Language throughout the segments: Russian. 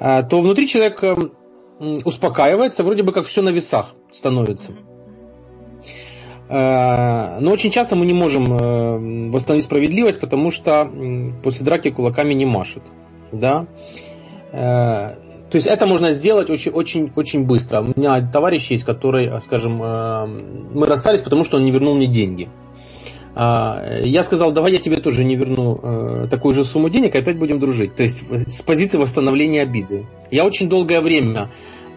А, то внутри человека успокаивается, вроде бы как все на весах становится. А, но очень часто мы не можем э, восстановить справедливость, потому что после драки кулаками не машут. Да? Э, то есть это можно сделать очень, очень, очень быстро. У меня товарищ есть, который, скажем, э, мы расстались, потому что он не вернул мне деньги. А, я сказал, давай я тебе тоже не верну э, такую же сумму денег, опять будем дружить. То есть с позиции восстановления обиды. Я очень долгое время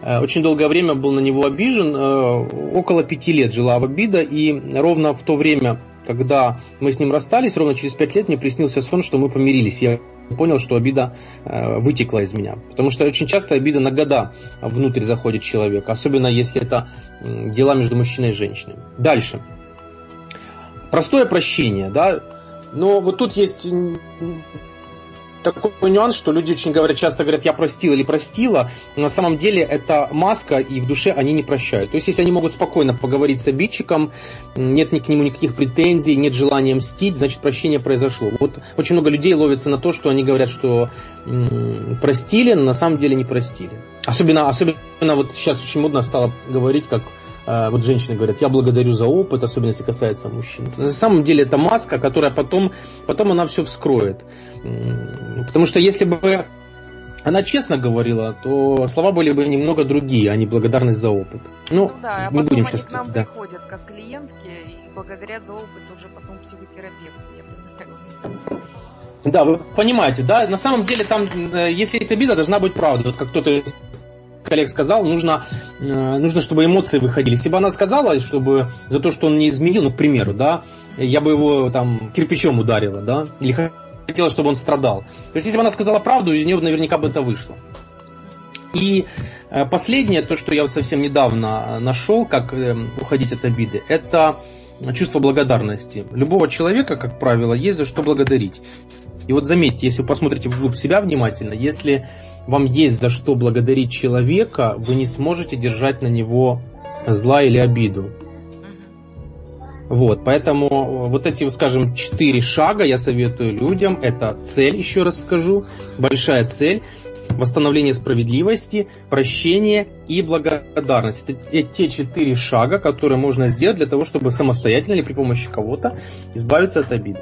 э, очень долгое время был на него обижен, э, около пяти лет жила в обида, и ровно в то время, когда мы с ним расстались, ровно через пять лет мне приснился сон, что мы помирились. Я понял, что обида вытекла из меня. Потому что очень часто обида на года внутрь заходит человек, особенно если это дела между мужчиной и женщиной. Дальше простое прощение, да, но вот тут есть такой нюанс, что люди очень говорят, часто говорят, я простил или простила, но на самом деле это маска, и в душе они не прощают. То есть, если они могут спокойно поговорить с обидчиком, нет ни к нему никаких претензий, нет желания мстить, значит, прощение произошло. Вот очень много людей ловится на то, что они говорят, что простили, но на самом деле не простили. Особенно, особенно вот сейчас очень модно стало говорить, как вот женщины говорят, я благодарю за опыт, особенно если касается мужчин. На самом деле это маска, которая потом, потом она все вскроет. Потому что если бы она честно говорила, то слова были бы немного другие, а не благодарность за опыт. Ну, ну да, а не будем сейчас... к нам да. приходят как клиентки и благодарят за опыт уже потом психотерапевт. Да, вы понимаете, да, на самом деле там, э, если есть обида, должна быть правда. Вот как кто-то коллег сказал, нужно, э, нужно, чтобы эмоции выходили. Если бы она сказала, чтобы за то, что он не изменил, ну, к примеру, да, я бы его там кирпичом ударила, да, или хотела, чтобы он страдал. То есть, если бы она сказала правду, из нее наверняка бы это вышло. И э, последнее, то, что я вот совсем недавно нашел, как э, уходить от обиды, это чувство благодарности. Любого человека, как правило, есть за что благодарить. И вот заметьте, если вы посмотрите вглубь себя внимательно, если вам есть за что благодарить человека, вы не сможете держать на него зла или обиду. Вот, поэтому э, вот эти, скажем, четыре шага я советую людям. Это цель, еще раз скажу, большая цель. Восстановление справедливости, прощение и благодарность. Это те четыре шага, которые можно сделать для того, чтобы самостоятельно или при помощи кого-то избавиться от обиды.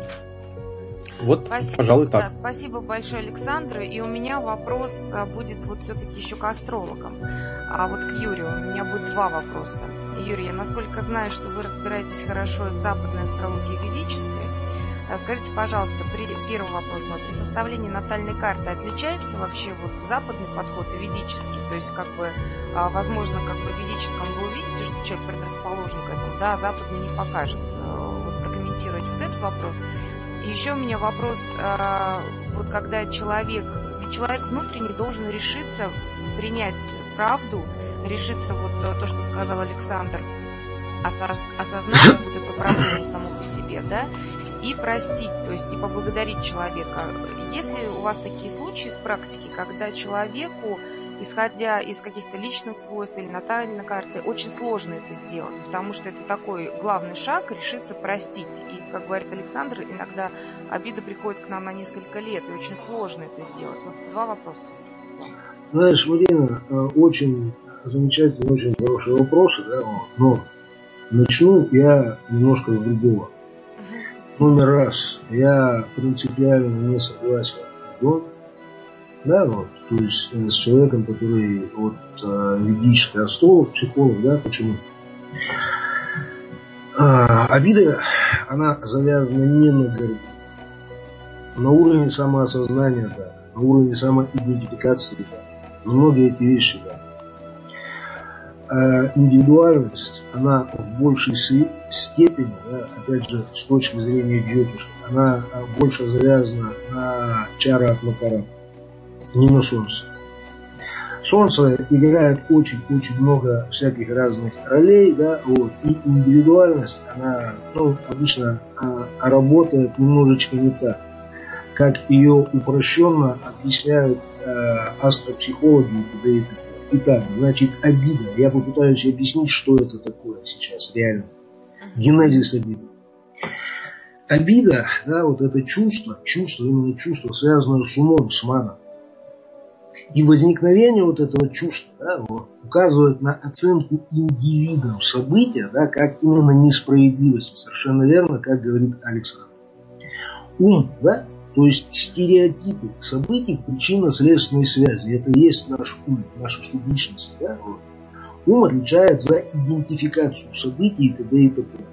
Вот, спасибо, пожалуй, так. Да, спасибо большое, Александр. И у меня вопрос а, будет вот все-таки еще к астрологам. А вот к Юрию. У меня будет два вопроса. Юрий, я насколько знаю, что вы разбираетесь хорошо и в западной астрологии и ведической. А скажите, пожалуйста, при, первый вопрос мой. При составлении натальной карты отличается вообще вот западный подход и ведический? То есть, как бы, а, возможно, как бы в ведическом вы увидите, что человек предрасположен к этому, да, а западный не покажет. Вот прокомментировать вот этот вопрос. Еще у меня вопрос, а, вот когда человек, человек внутренне должен решиться принять правду, решиться вот то, что сказал Александр, осознать вот эту проблему саму по себе, да, и простить, то есть и поблагодарить человека. Есть ли у вас такие случаи из практики, когда человеку исходя из каких-то личных свойств или натальной карты, очень сложно это сделать, потому что это такой главный шаг решиться простить. И, как говорит Александр, иногда обида приходит к нам на несколько лет, и очень сложно это сделать. Вот два вопроса. Знаешь, Марина, э, очень замечательный, очень хороший вопрос, да, но начну я немножко с другого. Номер раз, я принципиально не согласен с да, вот, то есть э, с человеком, который вот э, ведический астролог, психолог, да, почему? А, обида, она завязана не на гору, на уровне самоосознания, да, на уровне самоидентификации, да, многие эти вещи, да. А индивидуальность, она в большей степени, да, опять же, с точки зрения джотиша, она больше завязана на чара от макара не на солнце. Солнце играет очень-очень много всяких разных ролей, да, вот, и индивидуальность, она, ну, обычно а, работает немножечко не так, как ее упрощенно объясняют а, астропсихологи и т.д. и т.п. Итак, значит, обида. Я попытаюсь объяснить, что это такое сейчас реально. Генезис обиды. Обида, да, вот это чувство, чувство, именно чувство, связанное с умом, с маном. И возникновение вот этого чувства да, указывает на оценку индивидом события, да, как именно несправедливость. Совершенно верно, как говорит Александр. Ум, да, то есть стереотипы событий в причинно-следственной связи. Это и есть наш ум, наша субличность. Да, вот. Ум отвечает за идентификацию событий и т.д. и т.п.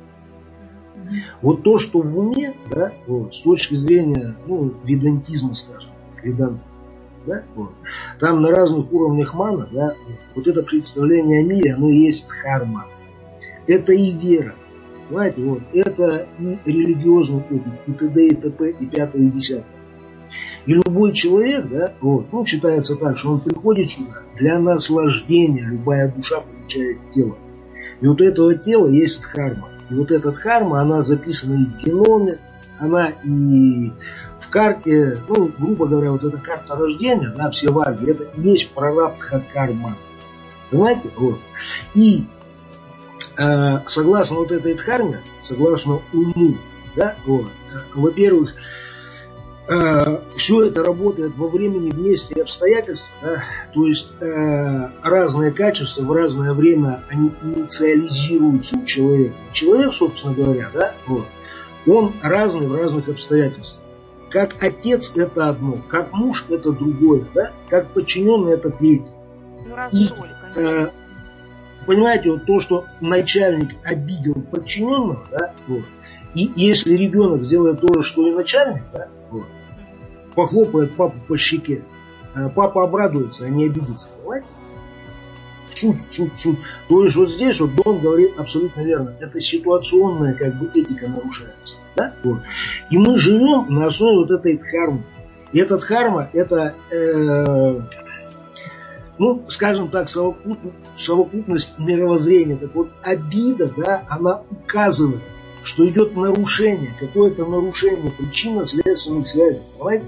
Вот то, что в уме, да, вот, с точки зрения ну, ведантизма, скажем, веданта, да, вот, там на разных уровнях мана, да, вот это представление о мире, оно и есть дхарма. Это и вера. Понимаете, вот, это и религиозный опыт, и т.д. и т.п. и пятое и десятое. И любой человек, да, вот, ну, считается так, что он приходит сюда для наслаждения, любая душа получает тело. И вот этого тела есть дхарма. И вот эта дхарма, она записана и в геноме, она и в карте, ну, грубо говоря, вот эта карта рождения, да, все ваги, это и есть прарабдха карма. Понимаете? Вот. И э, согласно вот этой дхарме, согласно уму, да, вот, э, во-первых, э, все это работает во времени, в месте и обстоятельствах, да, то есть э, разные качества в разное время они инициализируются у человека. Человек, собственно говоря, да, вот, он разный в разных обстоятельствах. Как отец это одно, как муж это другое, да? как подчиненный это третье. Ну, И, э, понимаете, вот то, что начальник обидел подчиненного, да, вот, и если ребенок сделает то же, что и начальник, да, вот, похлопает папу по щеке, э, папа обрадуется, а не обидится, понимаете? Суть, суть, суть. То есть вот здесь вот Дон говорит абсолютно верно. Это ситуационная как бы этика нарушается. Да? Вот. И мы живем на основе вот этой дхармы. И этот дхарма это, э, ну, скажем так, совокупность, совокупность мировоззрения. Так вот, обида, да, она указывает, что идет нарушение, какое-то нарушение причинно-следственных связей. Понимаете?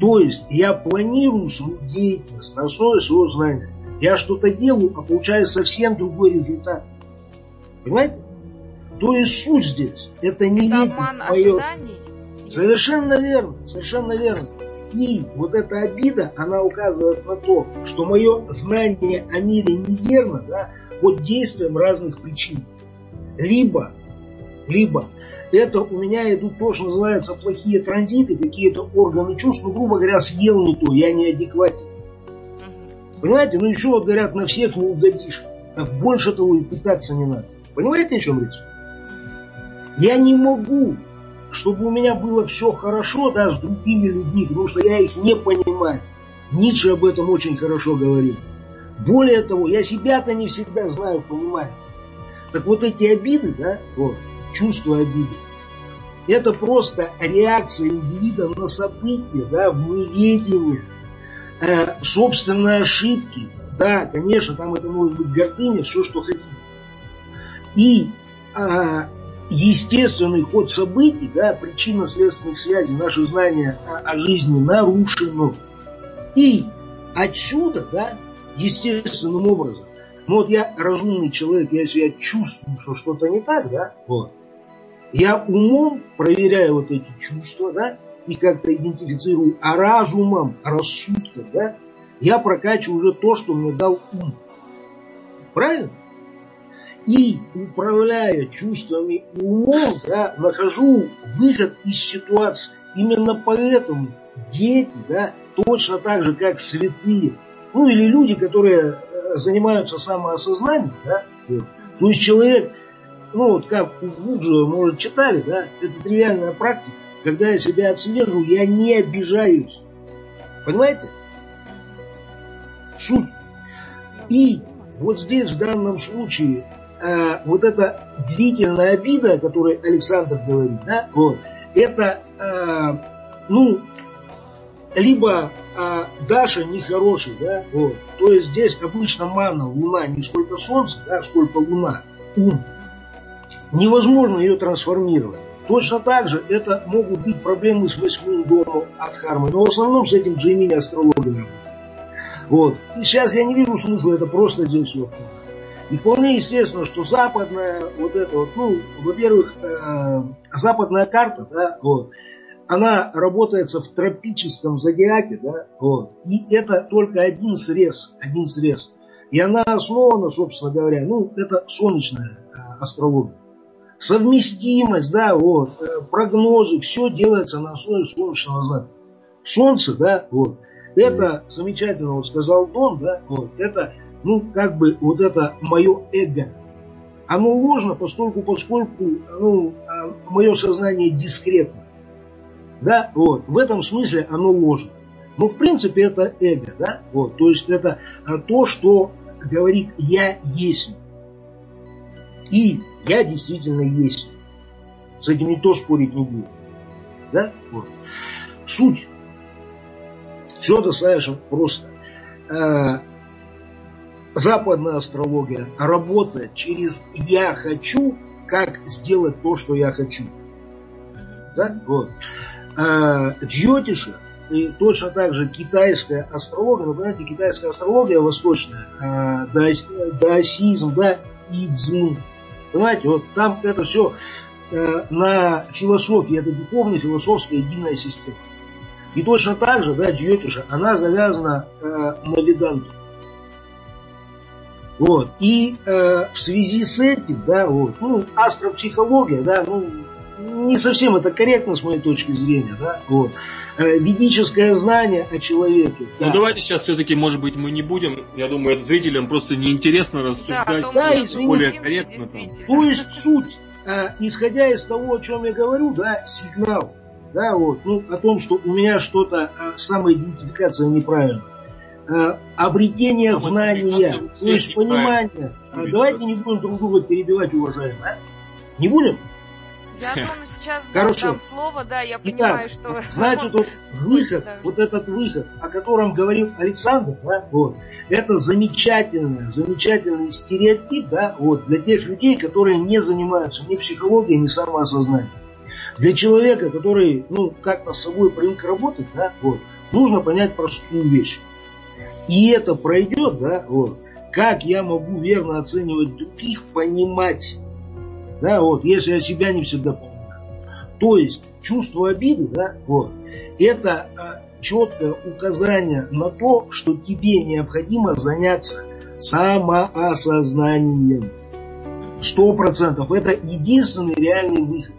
То есть я планирую свою деятельность на основе своего знания. Я что-то делаю, а получаю совсем другой результат. Понимаете? То есть суть здесь. Это не это обман ожиданий? Совершенно верно, совершенно верно. И вот эта обида, она указывает на то, что мое знание о мире неверно, да, под действием разных причин. Либо, либо это у меня идут то, что называется плохие транзиты, какие-то органы чувств, ну, грубо говоря, съел не то, я неадекватен. Понимаете? Ну еще вот говорят, на всех не угодишь. Так больше того и пытаться не надо. Понимаете, о чем речь? Я не могу, чтобы у меня было все хорошо да, с другими людьми, потому что я их не понимаю. Ницше об этом очень хорошо говорит. Более того, я себя-то не всегда знаю, понимаю. Так вот эти обиды, да, вот, чувство обиды, это просто реакция индивида на события, да, в неведении, э, собственные ошибки. Да, конечно, там это может быть гордыня, все, что хотите. И э, естественный ход событий, да, причинно-следственных связей, наше знание о, о жизни нарушено. И отсюда, да, естественным образом, ну вот я разумный человек, если я чувствую, что что-то не так, да, вот, я умом проверяю вот эти чувства, да, и как-то идентифицирую, а разумом, рассудком, да, я прокачиваю уже то, что мне дал ум. Правильно? И управляя чувствами и умом, да, нахожу выход из ситуации. Именно поэтому дети, да, точно так же, как святые, ну или люди, которые э, занимаются самоосознанием, да, то есть человек, ну вот как у Буджа, может, читали, да, это тривиальная практика, когда я себя отслежу, я не обижаюсь. Понимаете? Суть. И вот здесь в данном случае э, вот эта длительная обида, о которой Александр говорит, да, вот, это, э, ну, либо а, Даша нехороший, да, вот. То есть здесь обычно мана, луна, не сколько солнца, да, сколько луна, ум. Невозможно ее трансформировать. Точно так же это могут быть проблемы с восьмым домом от хармы, но в основном с этим Джеймини астрологами Вот. И сейчас я не вижу смысла это просто здесь все И вполне естественно, что западная вот это вот, ну, во-первых, э, западная карта, да, вот, она работается в тропическом зодиаке, да, вот, и это только один срез, один срез. И она основана, собственно говоря, ну, это солнечная э, астрология совместимость, да, вот, э, прогнозы, все делается на основе солнечного знака. Солнце, да, вот, это замечательно, вот сказал Дон, да, вот, это, ну, как бы, вот это мое эго. Оно ложно, поскольку, поскольку, ну, а, мое сознание дискретно. Да, вот, в этом смысле оно ложно. Но, в принципе, это эго, да, вот, то есть это а, то, что говорит «я есть». И я действительно есть. С этим никто спорить не будет. Да? Вот. Суть. Все достаточно просто. Э, западная астрология работает через «я хочу», как сделать то, что я хочу. Да? Вот. А, Джьотиша и точно так же китайская астрология, ну, понимаете, китайская астрология восточная, а, даосизм, да, идзм, Понимаете, вот там это все э, на философии, это духовная философская единая система. И точно так же, да, Джиотиша, она завязана э, на веданту. Вот. И э, в связи с этим, да, вот, ну, астропсихология, да, ну, не совсем это корректно с моей точки зрения, да, вот. Э, ведическое знание о человеке. Ну да. давайте сейчас все-таки, может быть, мы не будем, я думаю, зрителям просто неинтересно рассуждать, да, да извините, более корректно. Там. То есть суть, э, исходя из того, о чем я говорю, да, сигнал, да, вот, ну, о том, что у меня что-то, э, самоидентификация неправильная обретение Там знания, то есть понимание. Давайте не будем друг друга перебивать, уважаемые. А? Не будем? Я думаю, сейчас Короче, дам слово, да, я понимаю, Итак, что... Значит, вот выход, вот этот выход, о котором говорил Александр, да, вот, это замечательный, замечательный стереотип, да, вот, для тех людей, которые не занимаются ни психологией, ни самоосознанием. Для человека, который, ну, как-то с собой привык работать, да, вот, нужно понять простую вещь. И это пройдет, да, вот, как я могу верно оценивать других, понимать да, вот, если я себя не всегда понимаю. То есть чувство обиды, да, вот, это а, четкое указание на то, что тебе необходимо заняться самоосознанием. Сто процентов. Это единственный реальный выход.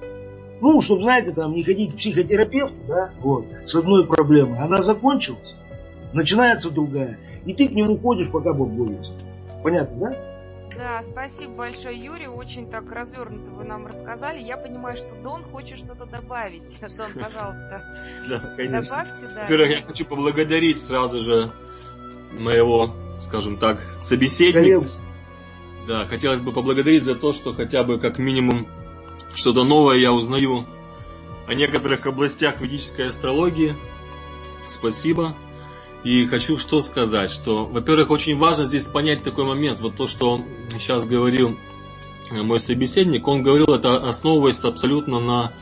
Ну, чтобы, знаете, там, не ходить к психотерапевту, да, вот, с одной проблемой. Она закончилась, начинается другая. И ты к нему ходишь, пока Бог борется. Понятно, да? Да, спасибо большое, Юрий. Очень так развернуто вы нам рассказали. Я понимаю, что Дон хочет что-то добавить. Дон, пожалуйста. Да, конечно. Добавьте, да. Во-первых, я хочу поблагодарить сразу же моего, скажем так, собеседника. Да, хотелось бы поблагодарить за то, что хотя бы как минимум что-то новое я узнаю о некоторых областях ведической астрологии. Спасибо. И хочу что сказать, что, во-первых, очень важно здесь понять такой момент, вот то, что сейчас говорил мой собеседник, он говорил это основываясь абсолютно на,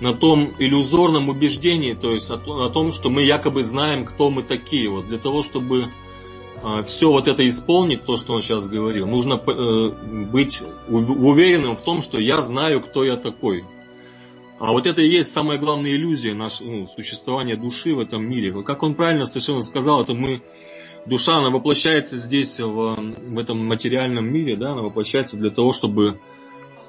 на том иллюзорном убеждении, то есть о, о том, что мы якобы знаем, кто мы такие. Вот для того, чтобы э, все вот это исполнить, то, что он сейчас говорил, нужно э, быть уверенным в том, что я знаю, кто я такой. А вот это и есть самая главная иллюзия нашего ну, существования души в этом мире. Как он правильно совершенно сказал, это мы, душа, она воплощается здесь, в, в этом материальном мире, да, она воплощается для того, чтобы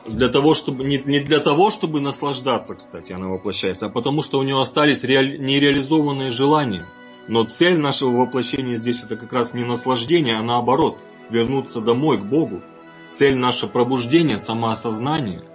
для того, чтобы не, не для того, чтобы наслаждаться, кстати, она воплощается, а потому что у нее остались реаль, нереализованные желания. Но цель нашего воплощения здесь это как раз не наслаждение, а наоборот, вернуться домой, к Богу. Цель наше пробуждение, самоосознание –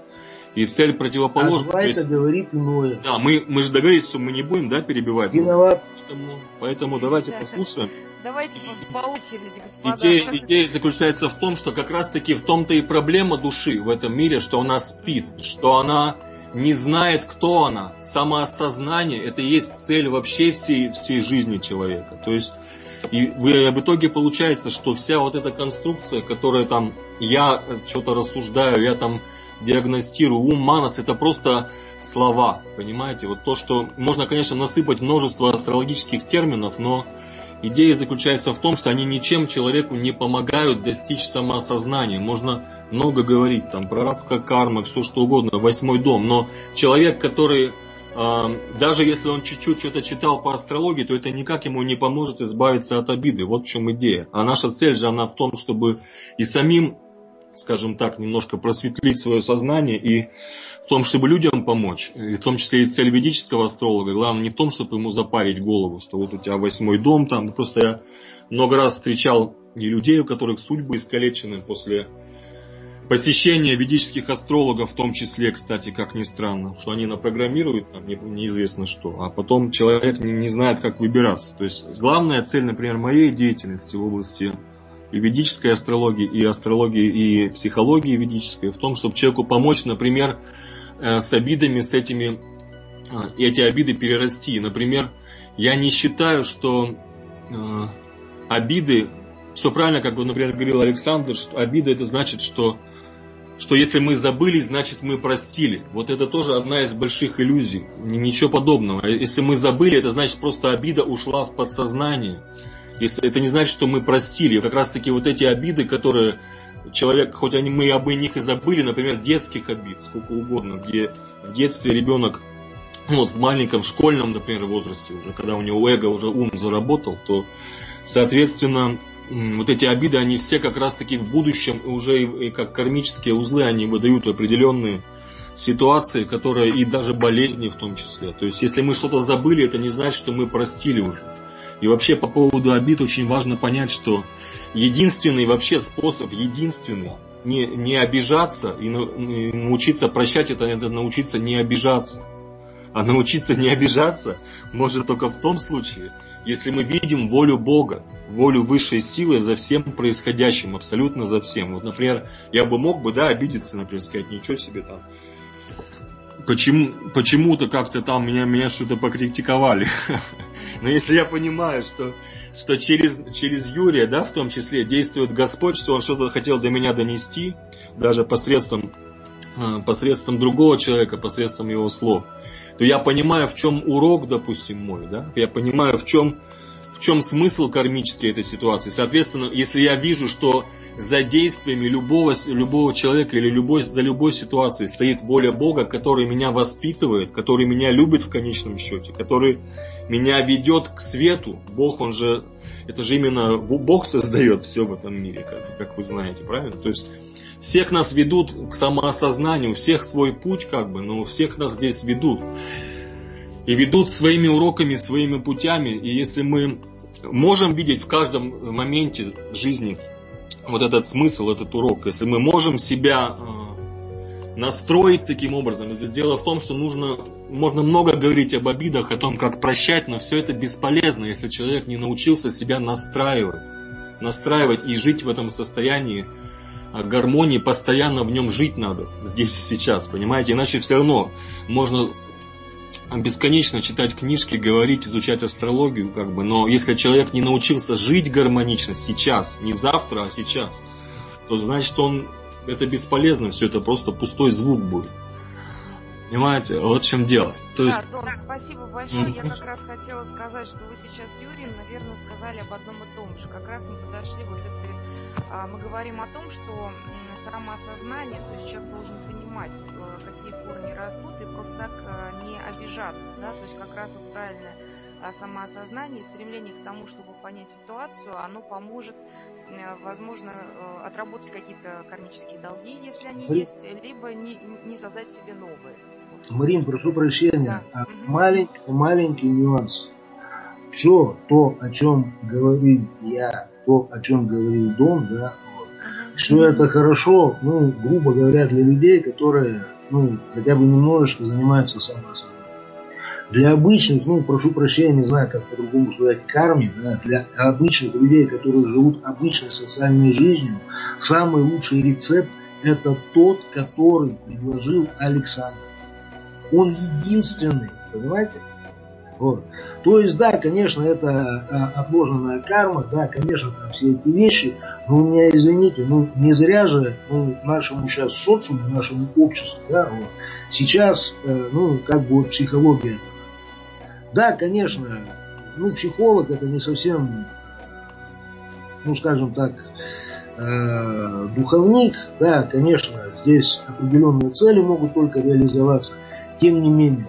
и цель противоположна. А есть, говорит иное. Да, мы, мы же договорились, что мы не будем да, перебивать. Виноват. Поэтому, поэтому давайте да, послушаем. Давайте по, по очереди, господа. Идея, идея заключается в том, что как раз таки в том-то и проблема души в этом мире, что она спит, что она не знает, кто она. Самоосознание – это и есть цель вообще всей, всей жизни человека. То есть и в итоге получается, что вся вот эта конструкция, которая там я что-то рассуждаю, я там диагностирую, ум, манас, это просто слова, понимаете? Вот то, что можно, конечно, насыпать множество астрологических терминов, но идея заключается в том, что они ничем человеку не помогают достичь самоосознания. Можно много говорить там про рабка карма, все что угодно, восьмой дом, но человек, который даже если он чуть-чуть что-то читал по астрологии, то это никак ему не поможет избавиться от обиды. Вот в чем идея. А наша цель же она в том, чтобы и самим, скажем так, немножко просветлить свое сознание и в том, чтобы людям помочь, и в том числе и цель ведического астролога, главное не в том, чтобы ему запарить голову, что вот у тебя восьмой дом там, просто я много раз встречал и людей, у которых судьбы искалечены после посещение ведических астрологов, в том числе, кстати, как ни странно, что они напрограммируют там не, неизвестно что, а потом человек не знает, как выбираться. То есть главная цель, например, моей деятельности в области и ведической астрологии, и астрологии, и психологии ведической в том, чтобы человеку помочь, например, э, с обидами, с этими, э, эти обиды перерасти. Например, я не считаю, что э, обиды, все правильно, как, например, говорил Александр, что обида это значит, что что если мы забыли, значит мы простили. Вот это тоже одна из больших иллюзий. Ничего подобного. Если мы забыли, это значит просто обида ушла в подсознание. Если это не значит, что мы простили. Как раз таки вот эти обиды, которые человек, хоть они, мы об них и забыли, например, детских обид, сколько угодно, где в детстве ребенок ну, вот в маленьком школьном, например, возрасте уже, когда у него эго уже ум заработал, то, соответственно, вот эти обиды, они все как раз таки в будущем уже и, и как кармические узлы, они выдают определенные ситуации, которые и даже болезни в том числе. То есть, если мы что-то забыли, это не значит, что мы простили уже. И вообще по поводу обид очень важно понять, что единственный вообще способ, единственный, не, не обижаться и, и научиться прощать, это, это научиться не обижаться. А научиться не обижаться может только в том случае, если мы видим волю Бога, волю высшей силы за всем происходящим, абсолютно за всем. Вот, например, я бы мог бы, да, обидеться, например, сказать, ничего себе там, почему, почему-то как-то там меня, меня что-то покритиковали. Но если я понимаю, что, что через, через Юрия, да, в том числе, действует Господь, что он что-то хотел до меня донести, даже посредством, э, посредством другого человека, посредством его слов, то я понимаю, в чем урок, допустим, мой, да, я понимаю, в чем, чем смысл кармической этой ситуации. Соответственно, если я вижу, что за действиями любого, любого человека или любой, за любой ситуацией стоит воля Бога, который меня воспитывает, который меня любит в конечном счете, который меня ведет к свету. Бог, он же, это же именно Бог создает все в этом мире, как, как вы знаете, правильно? То есть всех нас ведут к самоосознанию, у всех свой путь, как бы, но всех нас здесь ведут. И ведут своими уроками, своими путями. И если мы можем видеть в каждом моменте жизни вот этот смысл, этот урок, если мы можем себя э, настроить таким образом, дело в том, что нужно, можно много говорить об обидах, о том, как прощать, но все это бесполезно, если человек не научился себя настраивать, настраивать и жить в этом состоянии гармонии, постоянно в нем жить надо, здесь и сейчас, понимаете, иначе все равно можно бесконечно читать книжки, говорить, изучать астрологию, как бы, но если человек не научился жить гармонично сейчас, не завтра, а сейчас, то значит он, это бесполезно, все это просто пустой звук будет. Понимаете, вот в чем дело. То есть... Да, Дон, спасибо большое. Я как раз хотела сказать, что вы сейчас с Юрием, наверное, сказали об одном и том же. Как раз мы подошли вот это, а, мы говорим о том, что самоосознание, то есть человек должен понимать, э, какие корни растут, и просто так э, не обижаться, да, то есть как раз вот правильное а, самоосознание и стремление к тому, чтобы понять ситуацию, оно поможет, э, возможно, отработать какие-то кармические долги, если они есть, либо не, не создать себе новые. Марин, прошу прощения, да. а маленький, маленький нюанс. Все то, о чем говорил я, то, о чем говорил Дон, да, все это хорошо, ну, грубо говоря, для людей, которые, ну, хотя бы немножечко занимаются самосознанием. Для обычных, ну, прошу прощения, не знаю, как по-другому сказать, карми, да, для обычных людей, которые живут обычной социальной жизнью, самый лучший рецепт – это тот, который предложил Александр. Он единственный, понимаете? Вот. То есть, да, конечно, это а, отложенная карма, да, конечно, там все эти вещи, но у меня, извините, ну не зря же ну, нашему сейчас социуму, нашему обществу, да, вот, сейчас, э, ну, как бы вот психология. Да, конечно, ну, психолог это не совсем, ну, скажем так, э, духовник, да, конечно, здесь определенные цели могут только реализоваться, тем не менее.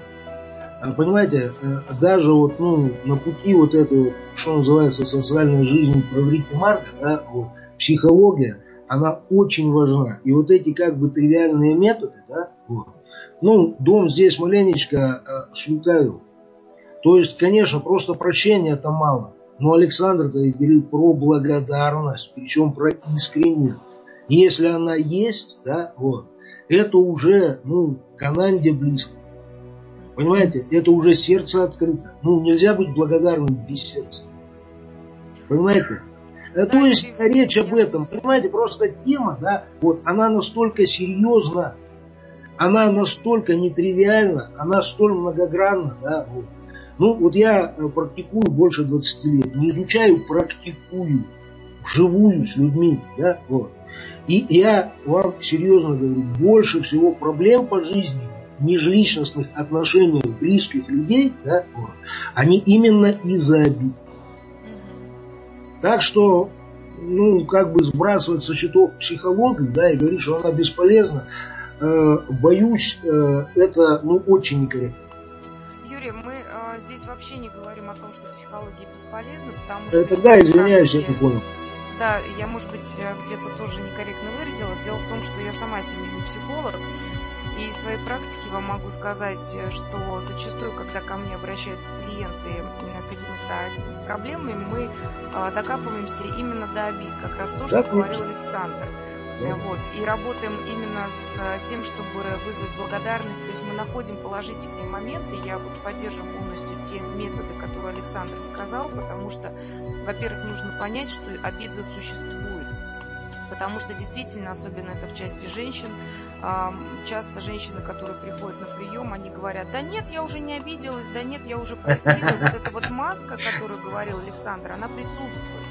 Понимаете, э, даже вот, ну, на пути вот этой, что называется, социальной жизни Праврити Марка, да, вот, психология, она очень важна. И вот эти как бы тривиальные методы, да, вот, ну, дом здесь маленечко э, слукавил. То есть, конечно, просто прощения это мало. Но Александр говорит про благодарность, причем про искреннюю. Если она есть, да, вот, это уже, ну, Кананде близко. Понимаете, это уже сердце открыто. Ну, нельзя быть благодарным без сердца. Понимаете? Да, То есть речь об этом, понимаете, просто тема, да, вот она настолько серьезна, она настолько нетривиальна, она столь многогранна, да, вот. Ну, вот я э, практикую больше 20 лет, не изучаю, практикую, вживую с людьми, да, вот. И я вам серьезно говорю, больше всего проблем по жизни межличностных отношениях близких людей, да, они именно из-за обид. Так что, ну, как бы сбрасывать со счетов психологию, да, и говорить, что она бесполезна, э, боюсь, э, это, ну, очень некорректно. Юрий, мы э, здесь вообще не говорим о том, что психология бесполезна, потому что... Это да, извиняюсь, я не понял. Да, я, может быть, э, где-то тоже некорректно выразилась. Дело в том, что я сама семейный психолог, и из своей практики вам могу сказать, э, что зачастую, когда ко мне обращаются клиенты с какими-то проблемами, мы э, докапываемся именно до обид, как раз то, что да, говорил Александр. Вот, и работаем именно с тем, чтобы вызвать благодарность. То есть мы находим положительные моменты. Я вот поддерживаю полностью те методы, которые Александр сказал, потому что, во-первых, нужно понять, что обида существует потому что действительно, особенно это в части женщин, часто женщины, которые приходят на прием, они говорят, да нет, я уже не обиделась, да нет, я уже простила. Вот эта вот маска, которую говорил Александр, она присутствует.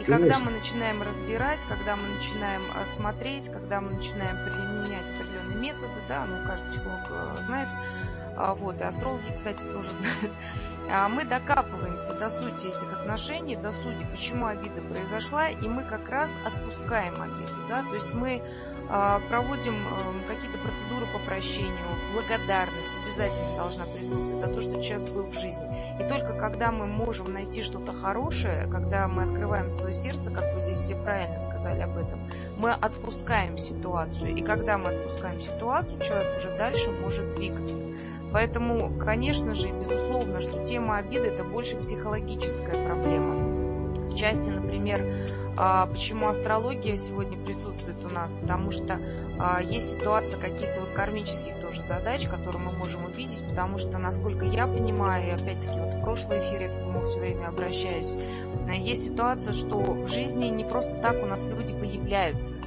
И когда мы начинаем разбирать, когда мы начинаем а, смотреть, когда мы начинаем применять определенные методы, да, ну, каждый психолог э, знает, а, вот, и астрологи, кстати, тоже знают, а, мы докапываемся до сути этих отношений, до сути, почему обида произошла, и мы как раз отпускаем обиду, да, то есть мы а, проводим эм, какие-то процедуры по прощению, благодарность обязательно должна присутствовать за то, что человек был в жизни. И только когда мы можем найти что-то хорошее, когда мы открываем свое сердце, как вы здесь все правильно сказали об этом, мы отпускаем ситуацию. И когда мы отпускаем ситуацию, человек уже дальше может двигаться. Поэтому, конечно же, безусловно, что тема обиды это больше психологическая проблема части, например, а, почему астрология сегодня присутствует у нас, потому что а, есть ситуация каких-то вот кармических тоже задач, которые мы можем увидеть, потому что, насколько я понимаю, и опять-таки вот в прошлый эфир я к нему все время обращаюсь, э, есть ситуация, что в жизни не просто так у нас люди появляются.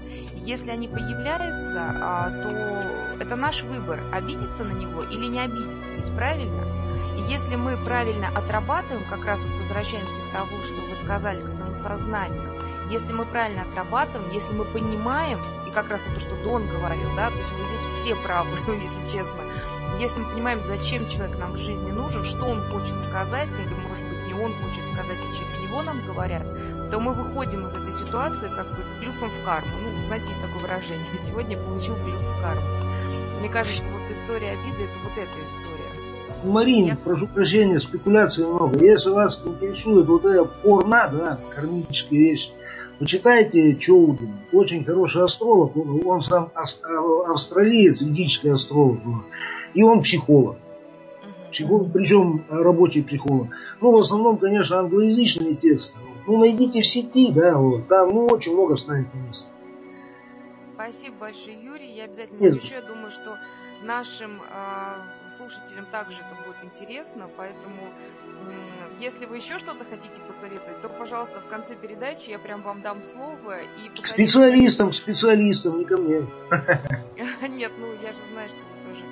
если они появляются, а, то это наш выбор, обидеться на него или не обидеться, ведь правильно? И если мы правильно отрабатываем, как раз вот возвращаемся к тому, что вы сказали, к самосознанию, если мы правильно отрабатываем, если мы понимаем, и как раз вот то, что Дон говорил, да, то есть мы здесь все правы, если честно, если мы понимаем, зачем человек нам в жизни нужен, что он хочет сказать, или, может быть, не он хочет сказать, а через него нам говорят, то мы выходим из этой ситуации как бы с плюсом в карму. Ну, знаете, есть такое выражение. Сегодня получил плюс в карму. Мне кажется, вот история обиды – это вот эта история. Марин, Я... прошу прощения, спекуляций много. Если вас интересует вот эта порна, да, кармические вещи, почитайте Чоудин. Очень хороший астролог. Он сам австралиец, ведический астролог. И он психолог. Психолог, причем рабочий психолог. Ну, в основном, конечно, англоязычные тексты. Ну, найдите в сети, да, вот. Там, ну, очень много встанет на место. Спасибо большое, Юрий. Я обязательно напишу. Я думаю, что нашим э, слушателям также это будет интересно. Поэтому, э, если вы еще что-то хотите посоветовать, то, пожалуйста, в конце передачи я прям вам дам слово. И к специалистам, к специалистам, не ко мне. Нет, ну я же знаю, что вы тоже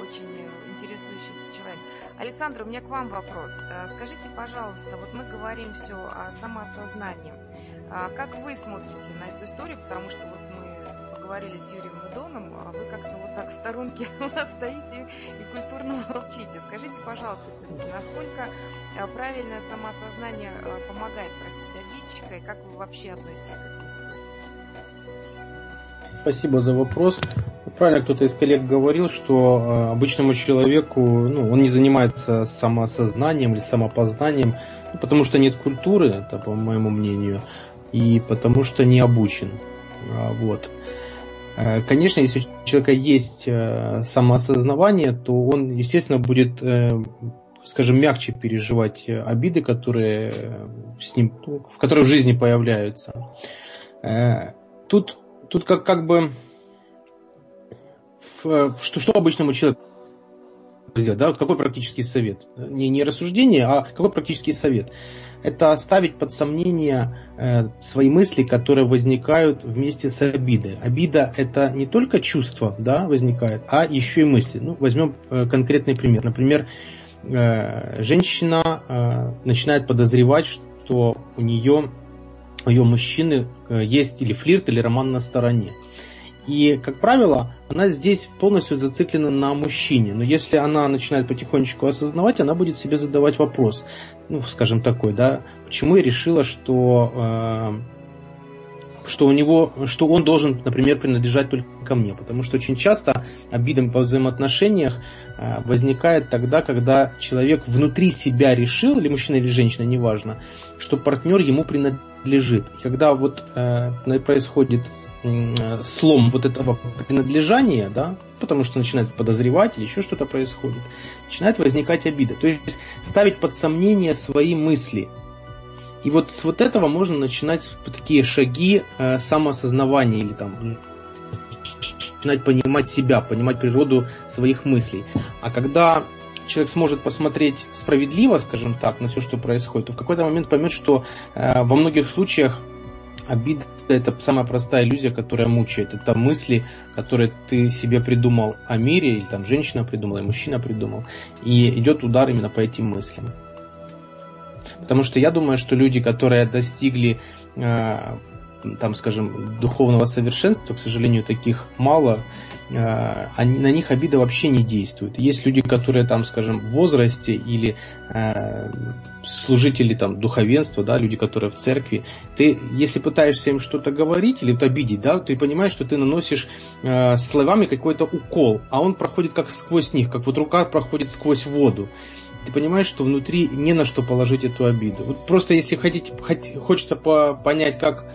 очень интересующийся человек. Александр, у меня к вам вопрос. Э, скажите, пожалуйста, вот мы говорим все о самоосознании. А как вы смотрите на эту историю? Потому что вот мы поговорили с Юрием Выдоном, а вы как-то вот так в сторонке у нас стоите и культурно молчите. Скажите, пожалуйста, все-таки, насколько э, правильное самоосознание э, помогает простить обидчика, и как вы вообще относитесь к этой истории? Спасибо за вопрос. Правильно кто-то из коллег говорил, что э, обычному человеку ну, он не занимается самоосознанием или самопознанием, ну, потому что нет культуры, это по моему мнению, и потому что не обучен. А, вот. Э, конечно, если у человека есть э, самоосознавание, то он, естественно, будет, скажем, мягче переживать обиды, которые с ним, в которые в жизни появляются. Тут, тут как, как бы что, что обычному человеку сделать, да, какой практический совет? Не, не рассуждение, а какой практический совет? Это ставить под сомнение э, свои мысли, которые возникают вместе с обидой. Обида это не только чувство, да, возникает, а еще и мысли. Ну, возьмем э, конкретный пример. Например, э, женщина э, начинает подозревать, что у нее, у ее мужчины э, есть или флирт, или роман на стороне. И, как правило, она здесь полностью зациклена на мужчине. Но если она начинает потихонечку осознавать, она будет себе задавать вопрос, ну, скажем такой, да, почему я решила, что, э, что у него, что он должен, например, принадлежать только мне. Потому что очень часто обидам по взаимоотношениях э, возникает тогда, когда человек внутри себя решил, или мужчина, или женщина, неважно, что партнер ему принадлежит. И когда вот э, происходит слом вот этого принадлежания, да, потому что начинает подозревать или еще что-то происходит, начинает возникать обида. То есть ставить под сомнение свои мысли. И вот с вот этого можно начинать такие шаги э, или там начинать понимать себя, понимать природу своих мыслей. А когда человек сможет посмотреть справедливо, скажем так, на все, что происходит, то в какой-то момент поймет, что э, во многих случаях Обида – это самая простая иллюзия, которая мучает. Это мысли, которые ты себе придумал о мире, или там женщина придумала, и мужчина придумал. И идет удар именно по этим мыслям. Потому что я думаю, что люди, которые достигли э, там, скажем, духовного совершенства, к сожалению, таких мало, э, они, на них обида вообще не действует. Есть люди, которые там, скажем, в возрасте или э, служители там духовенства, да, люди, которые в церкви, ты, если пытаешься им что-то говорить или вот обидеть, да, ты понимаешь, что ты наносишь э, словами какой-то укол, а он проходит как сквозь них, как вот рука проходит сквозь воду ты понимаешь, что внутри не на что положить эту обиду. Вот просто если хотите, хочется понять, как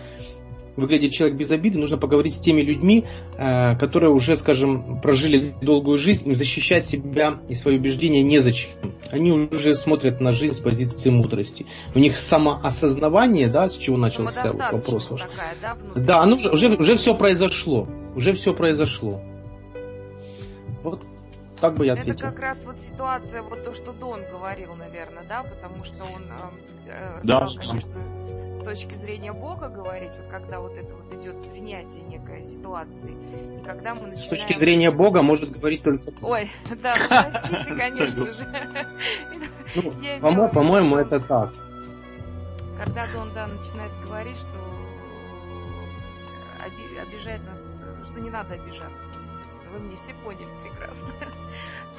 выглядит человек без обиды, нужно поговорить с теми людьми, э, которые уже, скажем, прожили долгую жизнь, им защищать себя и свои убеждения незачем. Они уже смотрят на жизнь с позиции мудрости. У них самоосознавание, да, с чего начался вопрос ваш. Такая, да, да, оно уже, уже, уже все произошло. Уже все произошло. Вот так бы я ответил. Это как раз вот ситуация, вот то, что Дон говорил, наверное, да, потому что он э, э да, сказал, конечно, с точки зрения Бога говорить, вот когда вот это вот идет принятие некой ситуации, и когда мы начинаем... С точки зрения Бога может говорить только... Ой, да, простите, конечно же. Ну, по-моему, это так. Когда он, да, начинает говорить, что обижает нас, что не надо обижаться. Вы мне все поняли прекрасно.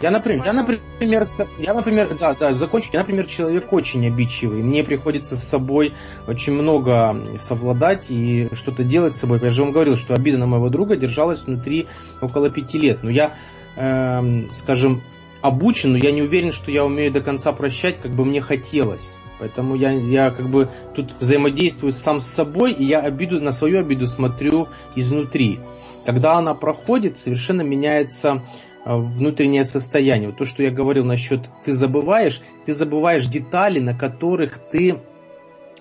Я, например, я, например, я, например, да, да, закончить, я, например, человек очень обидчивый. Мне приходится с собой очень много совладать и что-то делать с собой. Я же вам говорил, что обида на моего друга держалась внутри около пяти лет. Но я, э, скажем, обучен, но я не уверен, что я умею до конца прощать, как бы мне хотелось. Поэтому я, я как бы тут взаимодействую сам с собой, и я обиду на свою обиду смотрю изнутри. Когда она проходит, совершенно меняется э, внутреннее состояние. Вот то, что я говорил насчет ты забываешь, ты забываешь детали, на которых ты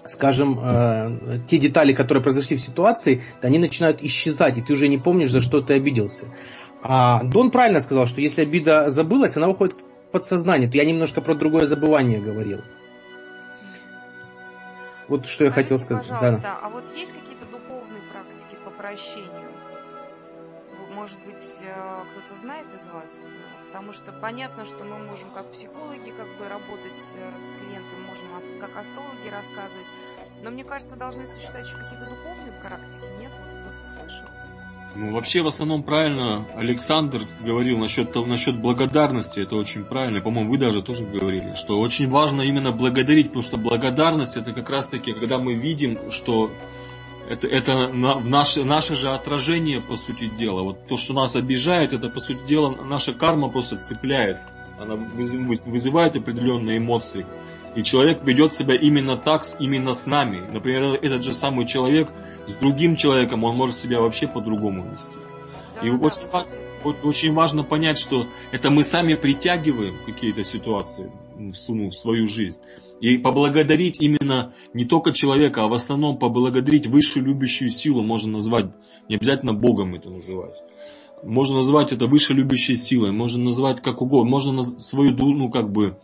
скажем, э, те детали, которые произошли в ситуации, они начинают исчезать, и ты уже не помнишь, за что ты обиделся. А Дон правильно сказал, что если обида забылась, она уходит в подсознание. То я немножко про другое забывание говорил. Вот что Скажите, я хотел сказать. Да. А вот есть какие-то духовные практики по прощению? Может быть, э, кто-то знает из вас? Потому что понятно, что мы можем как психологи как бы работать э, с клиентом, можем как астрологи рассказывать. Но мне кажется, должны существовать еще какие-то духовные практики, нет? Вот кто-то слышал. Ну, вообще, в основном правильно Александр говорил насчет, насчет благодарности, это очень правильно. По-моему, вы даже тоже говорили, что очень важно именно благодарить, потому что благодарность это как раз-таки, когда мы видим, что это, это на, наше, наше же отражение, по сути дела. Вот то, что нас обижает, это, по сути дела, наша карма просто цепляет. Она вызывает определенные эмоции. И человек ведет себя именно так, именно с нами. Например, этот же самый человек с другим человеком, он может себя вообще по-другому вести. Да, и да, очень, да. Очень важно понять, что это мы сами притягиваем какие-то ситуации в, ну, в свою жизнь. И поблагодарить именно не только человека, а в основном поблагодарить высшую любящую силу, можно назвать, не обязательно Богом это называть. Можно назвать это высшей любящей силой, можно назвать как угодно, можно свою, ну как бы,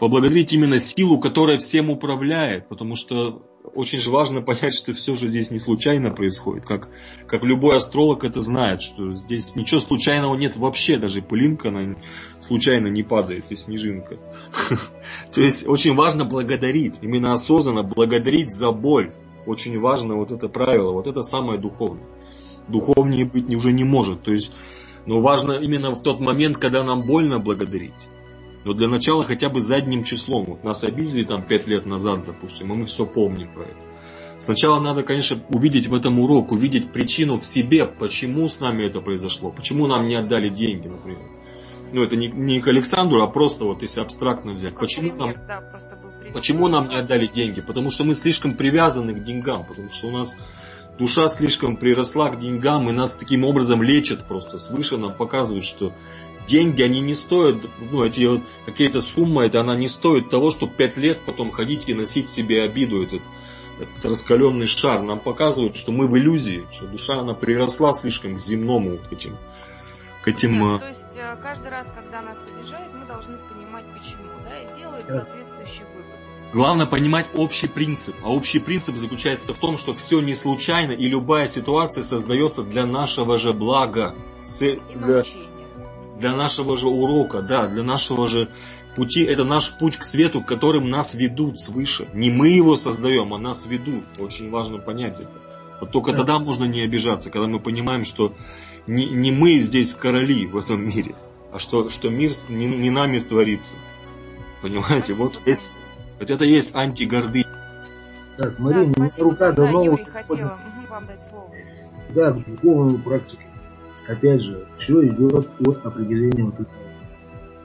поблагодарить именно силу, которая всем управляет, потому что очень же важно понять, что все же здесь не случайно происходит. Как, как любой астролог это знает, что здесь ничего случайного нет вообще, даже пылинка она случайно не падает, и снежинка. То есть очень важно благодарить, именно осознанно благодарить за боль. Очень важно вот это правило, вот это самое духовное. Духовнее быть уже не может. То есть, но важно именно в тот момент, когда нам больно благодарить. Но для начала хотя бы задним числом. Вот нас обидели там пять лет назад, допустим, и мы все помним про это. Сначала надо, конечно, увидеть в этом урок, увидеть причину в себе, почему с нами это произошло, почему нам не отдали деньги, например. Ну, это не, не к Александру, а просто вот если абстрактно взять. почему нам, да, почему нам не отдали деньги? Потому что мы слишком привязаны к деньгам, потому что у нас душа слишком приросла к деньгам, и нас таким образом лечат просто. Свыше нам показывают, что деньги, они не стоят, ну, эти вот какие-то суммы, это она не стоит того, чтобы пять лет потом ходить и носить в себе обиду, этот, этот раскаленный шар. Нам показывают, что мы в иллюзии, что душа, она приросла слишком к земному, к этим, к этим... Нет, то есть э, каждый раз, когда нас обижают, мы должны понимать почему, да, и делать соответствующий вывод. Главное понимать общий принцип. А общий принцип заключается в том, что все не случайно и любая ситуация создается для нашего же блага. И для, для нашего же урока, да, для нашего же пути. Это наш путь к свету, которым нас ведут свыше. Не мы его создаем, а нас ведут. Очень важно понять это. Вот только да. тогда можно не обижаться, когда мы понимаем, что не, не мы здесь короли в этом мире, а что, что мир не, не нами творится. Понимаете, вот есть, вот это есть антигорды. Так, Марина, да, рука да, давно... Юрий хотела вам дать слово. Да, духовную практику опять же, все идет от определения вот этого.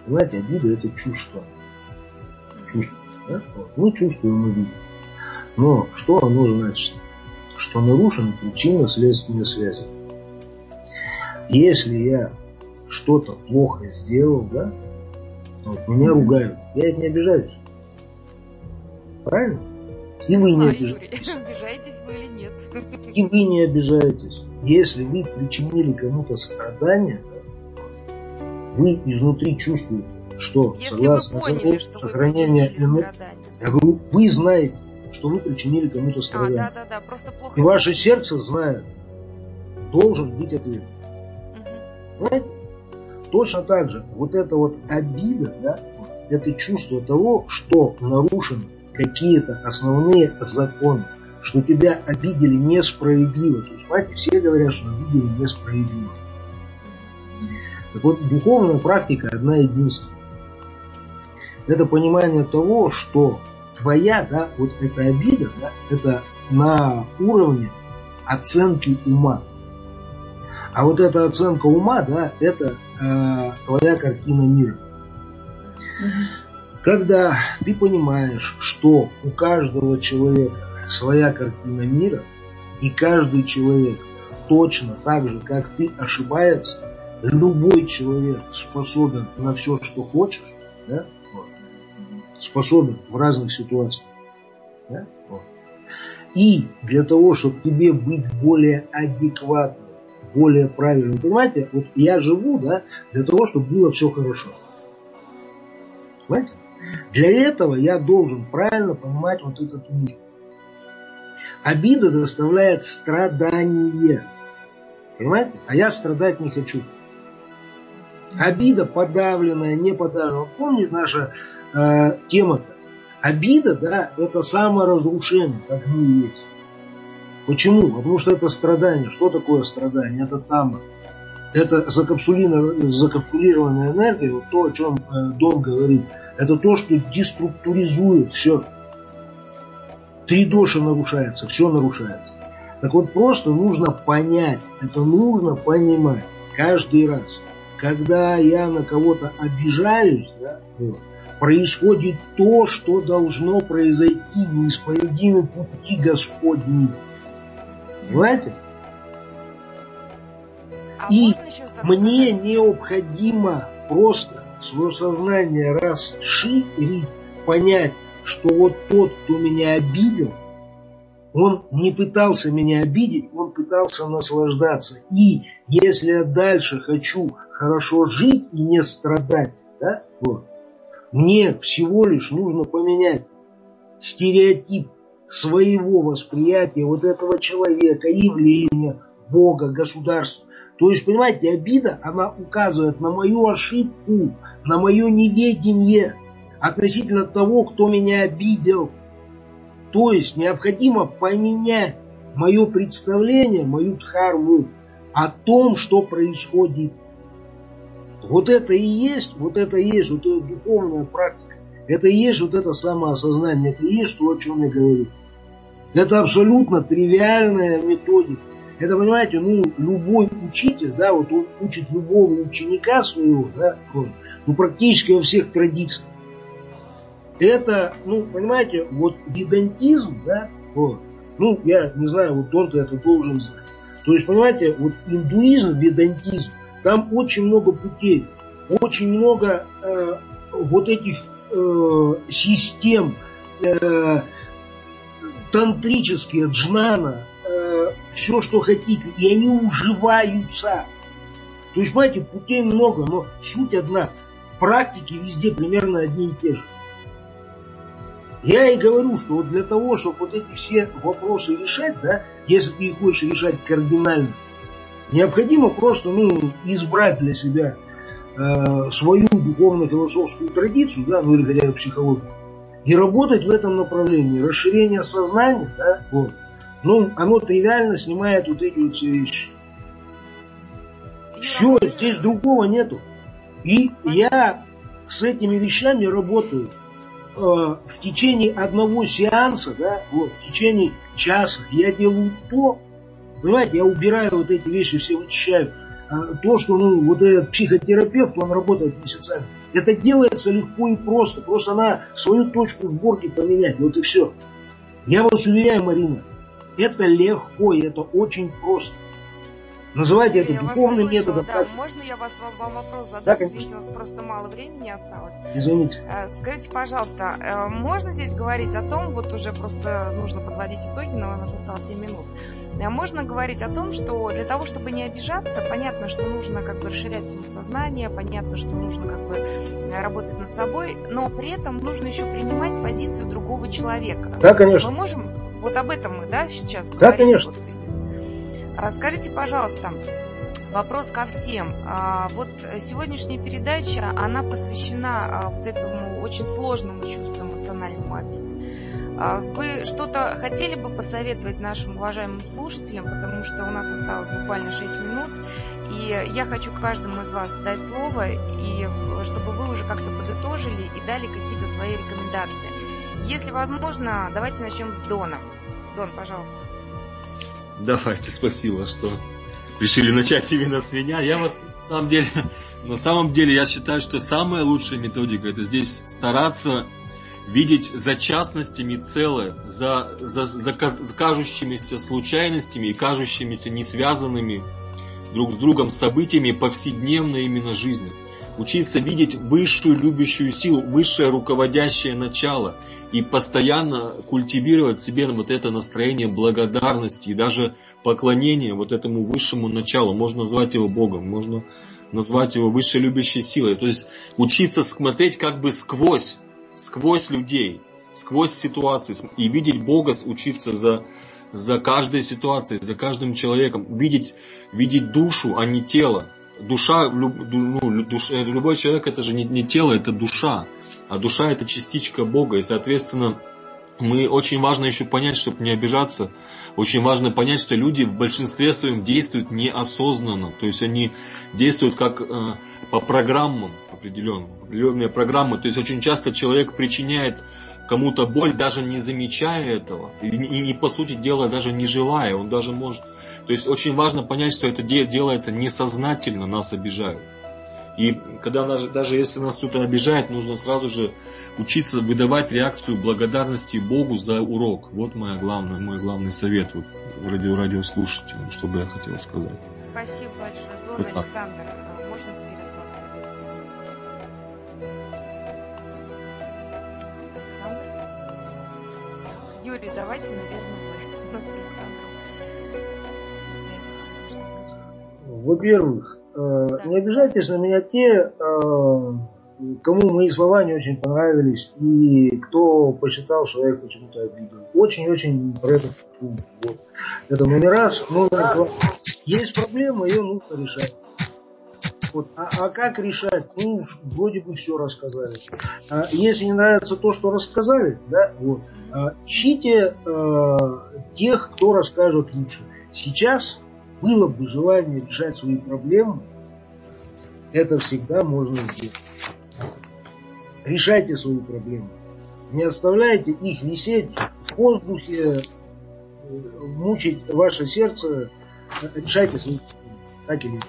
Понимаете, обида это чувство. Чувство. Да? Вот. Мы чувствуем обиду. Но что оно значит? Что нарушена причинно-следственная связь. Если я что-то плохо сделал, да, вот меня ругают, я ведь не обижаюсь. Правильно? И вы не обижаетесь. Обижаетесь вы или нет? И вы не обижаетесь. Если вы причинили кому-то страдания, вы изнутри чувствуете, что Если согласно закону сохранения энергии, вы знаете, что вы причинили кому-то страдания. А, да, да, да, просто плохо. И ваше сердце знает, должен быть ответ. Угу. Понимаете? Точно так же, вот эта вот обида, да, это чувство того, что нарушены какие-то основные законы что тебя обидели несправедливо. То есть, понимаете, все говорят, что обидели несправедливо. Так вот, духовная практика одна единственная. Это понимание того, что твоя, да, вот эта обида, да, это на уровне оценки ума. А вот эта оценка ума, да, это э, твоя картина мира. Когда ты понимаешь, что у каждого человека своя картина мира, и каждый человек точно так же, как ты, ошибается, любой человек способен на все, что хочешь, да? вот. способен в разных ситуациях. Да? Вот. И для того, чтобы тебе быть более адекватным, более правильным, понимаете, вот я живу, да, для того, чтобы было все хорошо. Понимаете? Для этого я должен правильно понимать вот этот мир. Обида доставляет страдание. Понимаете? А я страдать не хочу. Обида подавленная, не подавленная. Помните наша э, тема-то? Обида, да, это саморазрушение, как мы есть. Почему? Потому что это страдание. Что такое страдание? Это там, это закапсулированная энергия, вот то, о чем э, Дон говорит, это то, что деструктуризует все. Три доши нарушается, все нарушается. Так вот, просто нужно понять, это нужно понимать каждый раз. Когда я на кого-то обижаюсь, да, происходит то, что должно произойти неисповедимы пути Господни. Понимаете? А И мне необходимо просто свое сознание расширить, понять, что вот тот, кто меня обидел, он не пытался меня обидеть, он пытался наслаждаться. И если я дальше хочу хорошо жить и не страдать, да, вот, мне всего лишь нужно поменять стереотип своего восприятия вот этого человека, явления, Бога, государства. То есть, понимаете, обида, она указывает на мою ошибку, на мое неведение относительно того, кто меня обидел. То есть, необходимо поменять мое представление, мою дхарму о том, что происходит. Вот это и есть, вот это и есть, вот эта духовная практика. Это и есть вот это самоосознание, это и есть то, о чем я говорю. Это абсолютно тривиальная методика. Это, понимаете, ну, любой учитель, да, вот он учит любого ученика своего, да, ну, практически во всех традициях. Это, ну, понимаете, вот ведантизм, да, вот, ну, я не знаю, вот он-то это должен знать. То есть, понимаете, вот индуизм, ведантизм, там очень много путей, очень много э, вот этих э, систем, э, тантрические, джнана, э, все, что хотите, и они уживаются. То есть, понимаете, путей много, но суть одна. Практики везде примерно одни и те же. Я и говорю, что вот для того, чтобы вот эти все вопросы решать, да, если ты их хочешь решать кардинально, необходимо просто ну, избрать для себя э, свою духовно-философскую традицию, да, ну или хотя бы психологию, и работать в этом направлении. Расширение сознания, да, вот, ну, оно тривиально снимает вот эти вот все вещи. Все, здесь другого нету. И я с этими вещами работаю э, в течение одного сеанса, да, вот, в течение часа. Я делаю то, понимаете, я убираю вот эти вещи, все вычищаю. А то, что ну, вот этот психотерапевт, он работает месяцами. Это делается легко и просто. Просто надо свою точку сборки поменять. Вот и все. Я вас уверяю, Марина, это легко, и это очень просто. Называйте это духовным методом. Да, можно я вас вам вопрос задам? Да, Извините, у нас просто мало времени осталось. Извините. Э, скажите, пожалуйста, э, можно здесь говорить о том, вот уже просто нужно подводить итоги, но у нас осталось 7 минут. Э, можно говорить о том, что для того, чтобы не обижаться, понятно, что нужно как бы расширять самосознание, понятно, что нужно как бы работать над собой, но при этом нужно еще принимать позицию другого человека. Да, конечно. Мы можем, вот об этом мы, да, сейчас да, говорим? конечно. Вот, скажите, пожалуйста, вопрос ко всем. А, вот сегодняшняя передача, она посвящена а, вот этому очень сложному чувству эмоциональному обиде. Вы что-то хотели бы посоветовать нашим уважаемым слушателям, потому что у нас осталось буквально 6 минут, и я хочу каждому из вас дать слово, и чтобы вы уже как-то подытожили и дали какие-то свои рекомендации. Если возможно, давайте начнем с Дона. Дон, пожалуйста. Давайте, спасибо, что решили начать именно с меня. Я вот, на самом деле, на самом деле, я считаю, что самая лучшая методика это здесь стараться видеть за частностями целое, за, за, за, за кажущимися случайностями и кажущимися не связанными друг с другом событиями повседневной именно жизни учиться видеть высшую любящую силу, высшее руководящее начало и постоянно культивировать в себе вот это настроение благодарности и даже поклонения вот этому высшему началу. Можно назвать его Богом, можно назвать его высшей любящей силой. То есть учиться смотреть как бы сквозь, сквозь людей, сквозь ситуации и видеть Бога, учиться за за каждой ситуацией, за каждым человеком, видеть, видеть душу, а не тело. Душа, ну, душа, любой человек это же не, не тело, это душа. А душа это частичка Бога. И, соответственно, мы очень важно еще понять, чтобы не обижаться, очень важно понять, что люди в большинстве своем действуют неосознанно. То есть они действуют как э, по программам определенным, определенные программы. То есть очень часто человек причиняет кому-то боль, даже не замечая этого. И, и, и по сути дела даже не желая. Он даже может... То есть очень важно понять, что это делается несознательно, нас обижают. И когда нас, даже если нас кто-то обижает, нужно сразу же учиться выдавать реакцию благодарности Богу за урок. Вот моя главная, мой главный совет вот, радио, радиослушателям, что бы я хотел сказать. Спасибо большое, Дон Александр. Юрий, давайте, наверное, вы. У нас Александр со связью произошло. Во-первых, Э, не обижайтесь на меня те, э, кому мои слова не очень понравились и кто посчитал, что я их почему-то обидел. Очень-очень про это прошу. Вот. Это номер раз. Номер два. Есть проблема, ее нужно решать. Вот. А, а как решать? Ну, вроде бы все рассказали. А если не нравится то, что рассказали, да, вот, ищите э, тех, кто расскажет лучше. Сейчас было бы желание решать свои проблемы, это всегда можно сделать. Решайте свои проблемы. Не оставляйте их висеть в воздухе, э, мучить ваше сердце. Решайте свои проблемы. Так или иначе.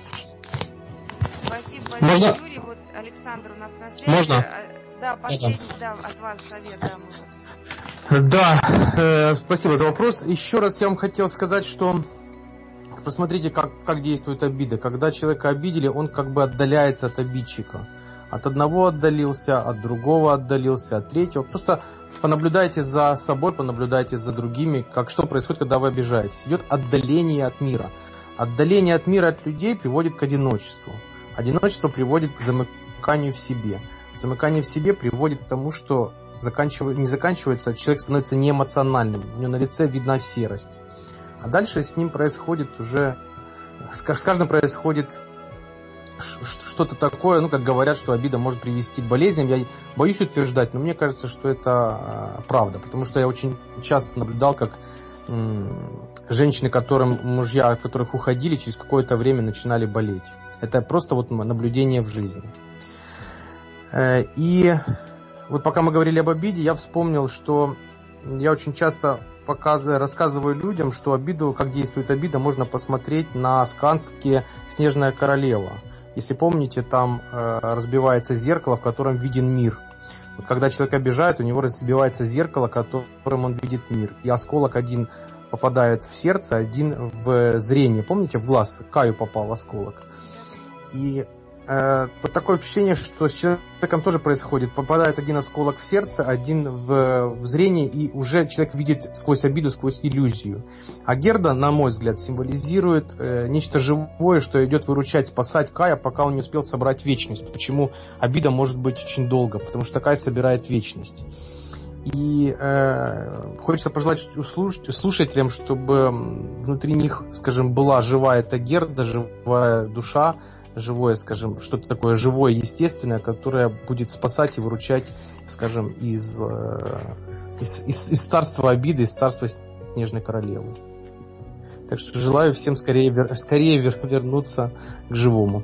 Спасибо большое, Можно? Юрий. Вот Александр у нас на связи. Можно? Да, последний, да, от вас совет. Да, да э, спасибо за вопрос. Еще раз я вам хотел сказать, что посмотрите, как, как действует обида. Когда человека обидели, он как бы отдаляется от обидчика. От одного отдалился, от другого отдалился, от третьего. Просто понаблюдайте за собой, понаблюдайте за другими, как что происходит, когда вы обижаетесь. Идет отдаление от мира. Отдаление от мира от людей приводит к одиночеству. Одиночество приводит к замыканию в себе. Замыкание в себе приводит к тому, что заканчивает, не заканчивается, человек становится неэмоциональным. У него на лице видна серость. А дальше с ним происходит уже, с каждым происходит что-то такое, ну, как говорят, что обида может привести к болезням. Я боюсь утверждать, но мне кажется, что это а, правда, потому что я очень часто наблюдал, как женщины, которым мужья, от которых уходили, через какое-то время начинали болеть. Это просто вот наблюдение в жизни. Э, и вот пока мы говорили об обиде, я вспомнил, что я очень часто показываю, рассказываю людям, что обиду, как действует обида, можно посмотреть на сказке «Снежная королева». Если помните, там э, разбивается зеркало, в котором виден мир. Вот когда человек обижает, у него разбивается зеркало, которым он видит мир. И осколок один попадает в сердце, один в зрение. Помните, в глаз Каю попал осколок. И Э, вот такое впечатление, что с человеком тоже происходит. Попадает один осколок в сердце, один в, в зрение, и уже человек видит сквозь обиду, сквозь иллюзию. А Герда, на мой взгляд, символизирует э, нечто живое, что идет выручать, спасать Кая, пока он не успел собрать вечность. Почему обида может быть очень долго? Потому что Кай собирает вечность. И э, хочется пожелать слушателям, чтобы внутри них, скажем, была живая эта Герда, живая душа, живое, скажем, что-то такое живое, естественное, которое будет спасать и выручать, скажем, из, э, из, из, из царства обиды, из царства Снежной Королевы. Так что желаю всем скорее, скорее вернуться к живому.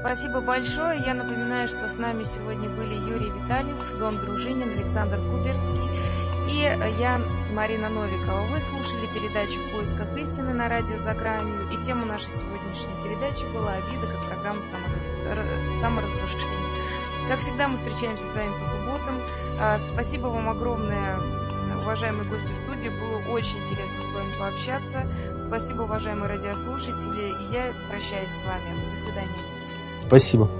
Спасибо большое. Я напоминаю, что с нами сегодня были Юрий Витальев, Дон Дружинин, Александр Кудерский и я, Марина Новикова. Вы слушали передачу «В поисках истины» на радио «За гранью». И тема нашей сегодняшней передачи была «Обида как программа саморазрушения». Как всегда, мы встречаемся с вами по субботам. А, спасибо вам огромное, уважаемые гости в студии. Было очень интересно с вами пообщаться. Спасибо, уважаемые радиослушатели. И я прощаюсь с вами. До свидания. Спасибо.